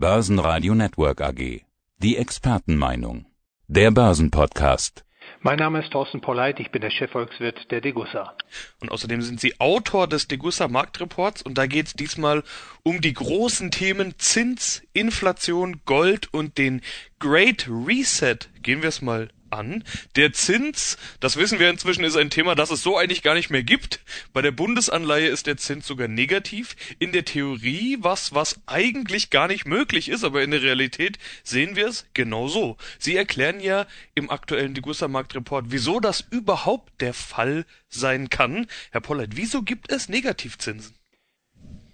Börsenradio Network AG. Die Expertenmeinung. Der Börsenpodcast. Mein Name ist Thorsten Polleit, ich bin der Chefvolkswirt der Degussa. Und außerdem sind Sie Autor des Degussa Marktreports und da geht es diesmal um die großen Themen Zins, Inflation, Gold und den Great Reset. Gehen wir es mal an. Der Zins, das wissen wir inzwischen, ist ein Thema, das es so eigentlich gar nicht mehr gibt. Bei der Bundesanleihe ist der Zins sogar negativ. In der Theorie was, was eigentlich gar nicht möglich ist, aber in der Realität sehen wir es genau so. Sie erklären ja im aktuellen Degussa Marktreport, wieso das überhaupt der Fall sein kann. Herr Pollert, wieso gibt es Negativzinsen?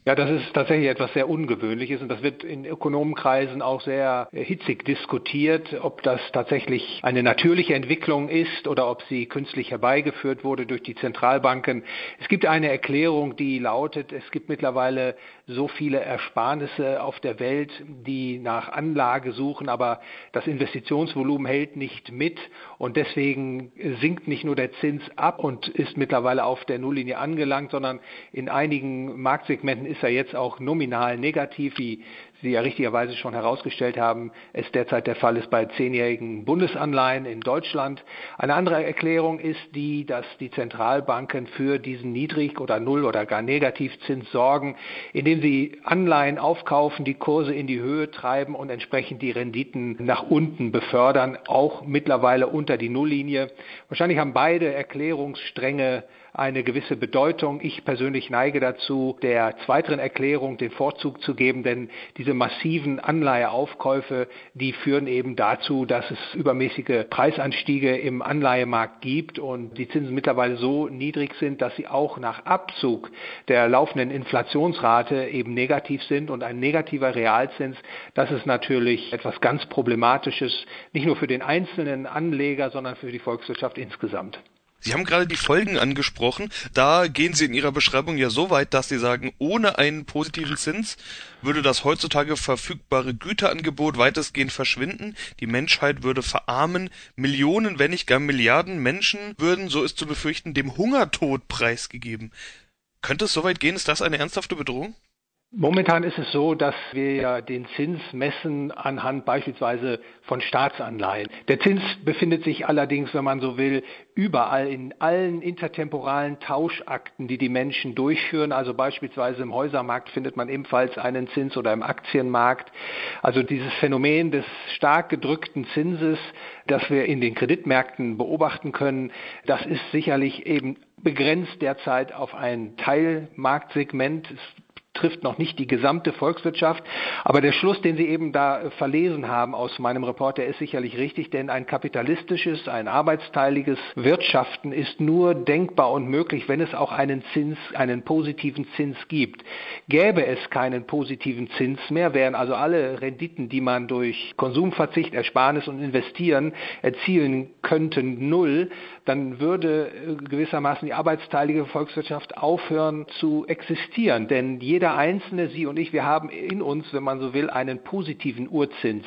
Ja, das ist tatsächlich etwas sehr Ungewöhnliches und das wird in Ökonomenkreisen auch sehr hitzig diskutiert, ob das tatsächlich eine natürliche Entwicklung ist oder ob sie künstlich herbeigeführt wurde durch die Zentralbanken. Es gibt eine Erklärung, die lautet, es gibt mittlerweile so viele Ersparnisse auf der Welt, die nach Anlage suchen, aber das Investitionsvolumen hält nicht mit und deswegen sinkt nicht nur der Zins ab und ist mittlerweile auf der Nulllinie angelangt, sondern in einigen Marktsegmenten ist er jetzt auch nominal negativ, wie Sie ja richtigerweise schon herausgestellt haben, es derzeit der Fall ist bei zehnjährigen Bundesanleihen in Deutschland. Eine andere Erklärung ist die, dass die Zentralbanken für diesen Niedrig- oder Null- oder gar Negativzins sorgen, indem sie Anleihen aufkaufen, die Kurse in die Höhe treiben und entsprechend die Renditen nach unten befördern, auch mittlerweile unter die Nulllinie. Wahrscheinlich haben beide Erklärungsstränge eine gewisse Bedeutung. Ich persönlich neige dazu, der zweiteren Erklärung den Vorzug zu geben, denn diese massiven Anleiheaufkäufe, die führen eben dazu, dass es übermäßige Preisanstiege im Anleihemarkt gibt und die Zinsen mittlerweile so niedrig sind, dass sie auch nach Abzug der laufenden Inflationsrate eben negativ sind und ein negativer Realzins, das ist natürlich etwas ganz Problematisches, nicht nur für den einzelnen Anleger, sondern für die Volkswirtschaft insgesamt. Sie haben gerade die Folgen angesprochen. Da gehen Sie in Ihrer Beschreibung ja so weit, dass Sie sagen, ohne einen positiven Zins würde das heutzutage verfügbare Güterangebot weitestgehend verschwinden. Die Menschheit würde verarmen. Millionen, wenn nicht gar Milliarden Menschen würden, so ist zu befürchten, dem Hungertod preisgegeben. Könnte es so weit gehen? Ist das eine ernsthafte Bedrohung? Momentan ist es so, dass wir ja den Zins messen anhand beispielsweise von Staatsanleihen. Der Zins befindet sich allerdings, wenn man so will, überall in allen intertemporalen Tauschakten, die die Menschen durchführen. Also beispielsweise im Häusermarkt findet man ebenfalls einen Zins oder im Aktienmarkt. Also dieses Phänomen des stark gedrückten Zinses, das wir in den Kreditmärkten beobachten können, das ist sicherlich eben begrenzt derzeit auf ein Teilmarktsegment. Es trifft noch nicht die gesamte Volkswirtschaft. Aber der Schluss, den Sie eben da verlesen haben aus meinem Report, der ist sicherlich richtig, denn ein kapitalistisches, ein arbeitsteiliges Wirtschaften ist nur denkbar und möglich, wenn es auch einen Zins, einen positiven Zins gibt. Gäbe es keinen positiven Zins mehr, wären also alle Renditen, die man durch Konsumverzicht, Ersparnis und Investieren erzielen könnten, null, dann würde gewissermaßen die arbeitsteilige Volkswirtschaft aufhören zu existieren. Denn jeder jeder Einzelne, Sie und ich, wir haben in uns, wenn man so will, einen positiven Urzins.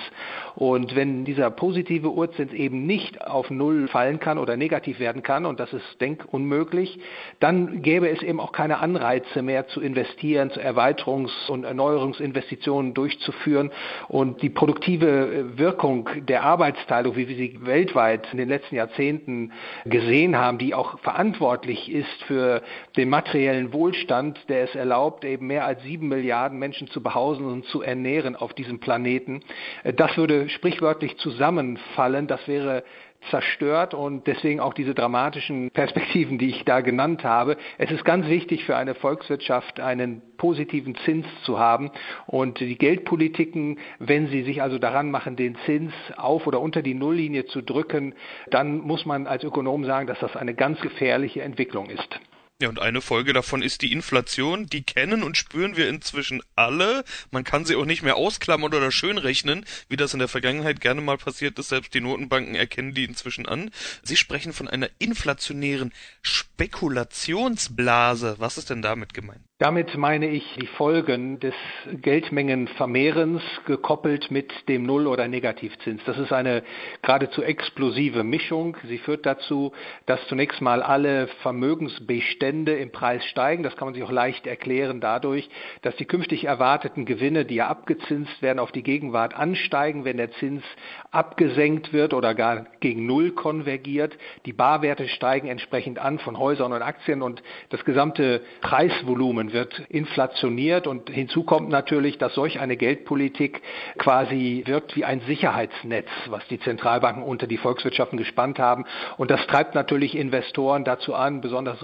Und wenn dieser positive Urzins eben nicht auf Null fallen kann oder negativ werden kann, und das ist denkunmöglich, dann gäbe es eben auch keine Anreize mehr zu investieren, zu Erweiterungs- und Erneuerungsinvestitionen durchzuführen. Und die produktive Wirkung der Arbeitsteilung, wie wir sie weltweit in den letzten Jahrzehnten gesehen haben, die auch verantwortlich ist für den materiellen Wohlstand, der es erlaubt, eben mehr als sieben Milliarden Menschen zu behausen und zu ernähren auf diesem Planeten. Äh, das würde sprichwörtlich zusammenfallen. Das wäre zerstört und deswegen auch diese dramatischen Perspektiven, die ich da genannt habe. Es ist ganz wichtig für eine Volkswirtschaft, einen positiven Zins zu haben und die Geldpolitiken, wenn sie sich also daran machen, den Zins auf oder unter die Nulllinie zu drücken, dann muss man als Ökonom sagen, dass das eine ganz gefährliche Entwicklung ist. Ja, und eine Folge davon ist die Inflation. Die kennen und spüren wir inzwischen alle. Man kann sie auch nicht mehr ausklammern oder schön rechnen, wie das in der Vergangenheit gerne mal passiert ist. Selbst die Notenbanken erkennen die inzwischen an. Sie sprechen von einer inflationären Spekulationsblase. Was ist denn damit gemeint? Damit meine ich die Folgen des Geldmengenvermehrens gekoppelt mit dem Null- oder Negativzins. Das ist eine geradezu explosive Mischung. Sie führt dazu, dass zunächst mal alle Vermögensbestände im Preis steigen. Das kann man sich auch leicht erklären dadurch, dass die künftig erwarteten Gewinne, die ja abgezinst werden, auf die Gegenwart ansteigen, wenn der Zins abgesenkt wird oder gar gegen Null konvergiert. Die Barwerte steigen entsprechend an von Häusern und Aktien und das gesamte Preisvolumen Volumen wird inflationiert und hinzu kommt natürlich, dass solch eine Geldpolitik quasi wirkt wie ein Sicherheitsnetz, was die Zentralbanken unter die Volkswirtschaften gespannt haben. Und das treibt natürlich Investoren dazu an, besonders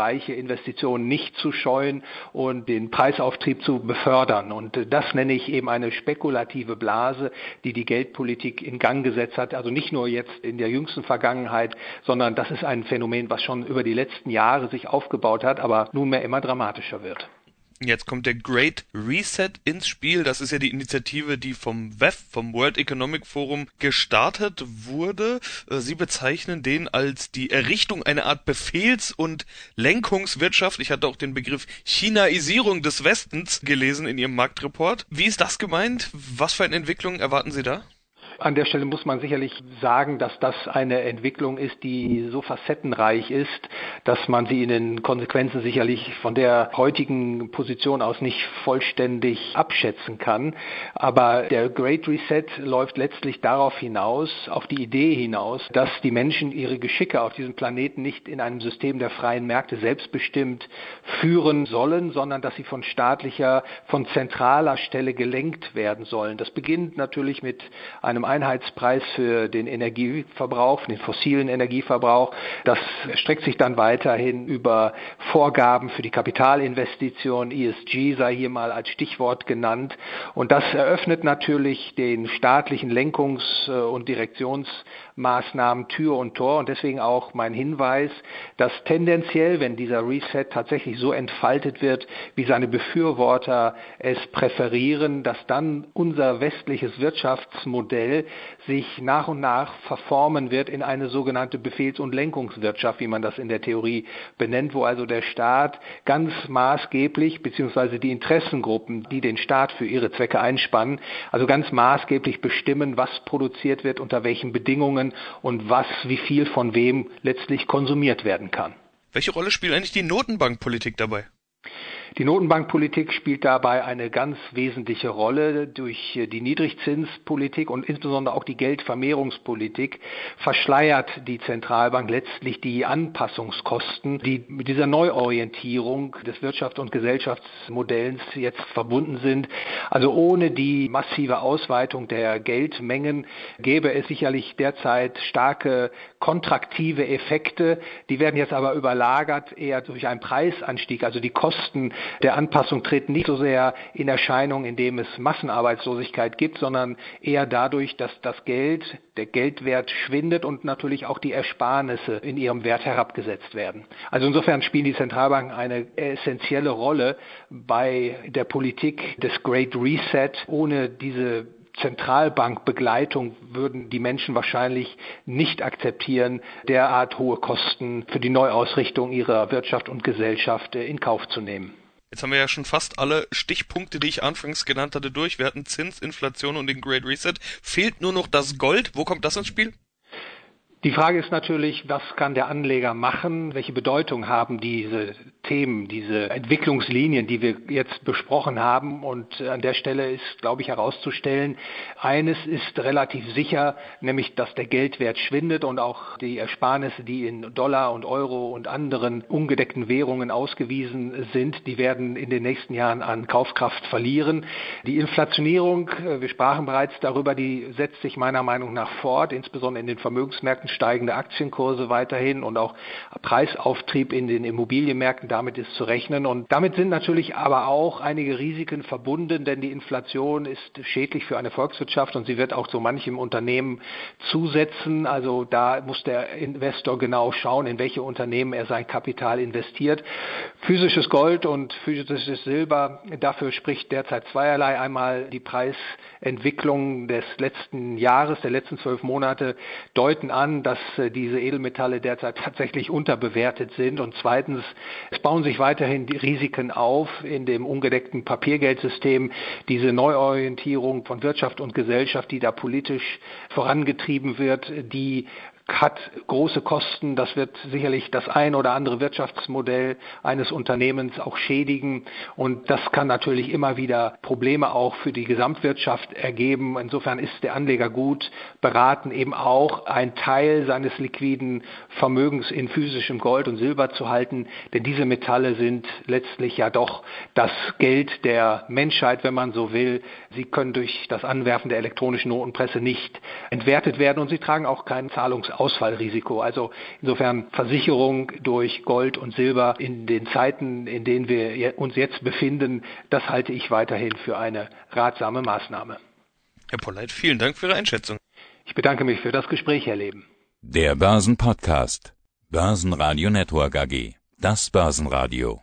risikoreiche Investitionen nicht zu scheuen und den Preisauftrieb zu befördern. Und das nenne ich eben eine spekulative Blase, die die Geldpolitik in Gang gesetzt hat. Also nicht nur jetzt in der jüngsten Vergangenheit, sondern das ist ein Phänomen, was schon über die letzten Jahre sich aufgebaut hat, aber nunmehr immer dramatischer wird. Jetzt kommt der Great Reset ins Spiel. Das ist ja die Initiative, die vom WEF, vom World Economic Forum, gestartet wurde. Äh, Sie bezeichnen den als die Errichtung einer Art Befehls- und Lenkungswirtschaft. Ich hatte auch den Begriff Chinaisierung des Westens gelesen in Ihrem Marktreport. Wie ist das gemeint? Was für eine Entwicklung erwarten Sie da? An der Stelle muss man sicherlich sagen, dass das eine Entwicklung ist, die so facettenreich ist, dass man sie in den Konsequenzen sicherlich von der heutigen Position aus nicht vollständig abschätzen kann. Aber der Great Reset läuft letztlich darauf hinaus, auf die Idee hinaus, dass die Menschen ihre Geschicke auf diesem Planeten nicht in einem System der freien Märkte selbstbestimmt führen sollen, sondern dass sie von staatlicher, von zentraler Stelle gelenkt werden sollen. Das beginnt natürlich mit einem Einheitspreis für den Energieverbrauch, den fossilen Energieverbrauch. Das streckt sich dann weiterhin über Vorgaben für die Kapitalinvestition, ESG sei hier mal als Stichwort genannt. Und das eröffnet natürlich den staatlichen Lenkungs- und Direktionsmaßnahmen Tür und Tor. Und deswegen auch mein Hinweis, dass tendenziell, wenn dieser Reset tatsächlich so entfaltet wird, wie seine Befürworter es präferieren, dass dann unser westliches Wirtschaftsmodell sich nach und nach verformen wird in eine sogenannte Befehls- und Lenkungswirtschaft, wie man das in der Theorie benennt, wo also der Staat ganz maßgeblich, beziehungsweise die Interessengruppen, die den Staat für ihre Zwecke einspannen, also ganz maßgeblich bestimmen, was produziert wird, unter welchen Bedingungen und was, wie viel von wem letztlich konsumiert werden kann. Welche Rolle spielt eigentlich die Notenbankpolitik dabei? Die Notenbankpolitik spielt dabei eine ganz wesentliche Rolle. Durch die Niedrigzinspolitik und insbesondere auch die Geldvermehrungspolitik verschleiert die Zentralbank letztlich die Anpassungskosten, die mit dieser Neuorientierung des Wirtschafts- und Gesellschaftsmodells jetzt verbunden sind. Also ohne die massive Ausweitung der Geldmengen gäbe es sicherlich derzeit starke kontraktive Effekte. Die werden jetzt aber überlagert eher durch einen Preisanstieg. Also die Kosten der Anpassung treten nicht so sehr in Erscheinung, indem es Massenarbeitslosigkeit gibt, sondern eher dadurch, dass das Geld, der Geldwert schwindet und natürlich auch die Ersparnisse in ihrem Wert herabgesetzt werden. Also insofern spielen die Zentralbanken eine essentielle Rolle bei der Politik des Great Reset. Ohne diese Zentralbankbegleitung würden die Menschen wahrscheinlich nicht akzeptieren, derart hohe Kosten für die Neuausrichtung ihrer Wirtschaft und Gesellschaft in Kauf zu nehmen. Jetzt haben wir ja schon fast alle Stichpunkte, die ich anfangs genannt hatte, durch. Wir hatten Zins, Inflation und den Great Reset. Fehlt nur noch das Gold. Wo kommt das ins Spiel? Die Frage ist natürlich, was kann der Anleger machen? Welche Bedeutung haben diese Themen, diese Entwicklungslinien, die wir jetzt besprochen haben? Und an der Stelle ist, glaube ich, herauszustellen, eines ist relativ sicher, nämlich, dass der Geldwert schwindet und auch die Ersparnisse, die in Dollar und Euro und anderen ungedeckten Währungen ausgewiesen sind, die werden in den nächsten Jahren an Kaufkraft verlieren. Die Inflationierung, wir sprachen bereits darüber, die setzt sich meiner Meinung nach fort, insbesondere in den Vermögensmärkten steigende Aktienkurse weiterhin und auch Preisauftrieb in den Immobilienmärkten, damit ist zu rechnen. Und damit sind natürlich aber auch einige Risiken verbunden, denn die Inflation ist schädlich für eine Volkswirtschaft und sie wird auch so manchem Unternehmen zusetzen. Also da muss der Investor genau schauen, in welche Unternehmen er sein Kapital investiert. Physisches Gold und physisches Silber, dafür spricht derzeit zweierlei. Einmal die Preisentwicklung des letzten Jahres, der letzten zwölf Monate deuten an, an, dass äh, diese Edelmetalle derzeit tatsächlich unterbewertet sind. Und zweitens, es bauen sich weiterhin die Risiken auf in dem ungedeckten Papiergeldsystem. Diese Neuorientierung von Wirtschaft und Gesellschaft, die da politisch vorangetrieben wird, die hat große Kosten. Das wird sicherlich das ein oder andere Wirtschaftsmodell eines Unternehmens auch schädigen. Und das kann natürlich immer wieder Probleme auch für die Gesamtwirtschaft ergeben. Insofern ist der Anleger gut beraten, eben auch einen Teil seines liquiden Vermögens in physischem Gold und Silber zu halten. Denn diese Metalle sind letztlich ja doch das Geld der Menschheit, wenn man so will. Sie können durch das Anwerfen der elektronischen Notenpresse nicht entwertet werden und sie tragen auch keinen Zahlungsaufwand Ausfallrisiko. Also insofern Versicherung durch Gold und Silber in den Zeiten, in denen wir uns jetzt befinden, das halte ich weiterhin für eine ratsame Maßnahme. Herr Polleit, vielen Dank für Ihre Einschätzung. Ich bedanke mich für das Gespräch, Herr Leben. Der Börsenpodcast. Börsenradio Network AG. Das Börsenradio.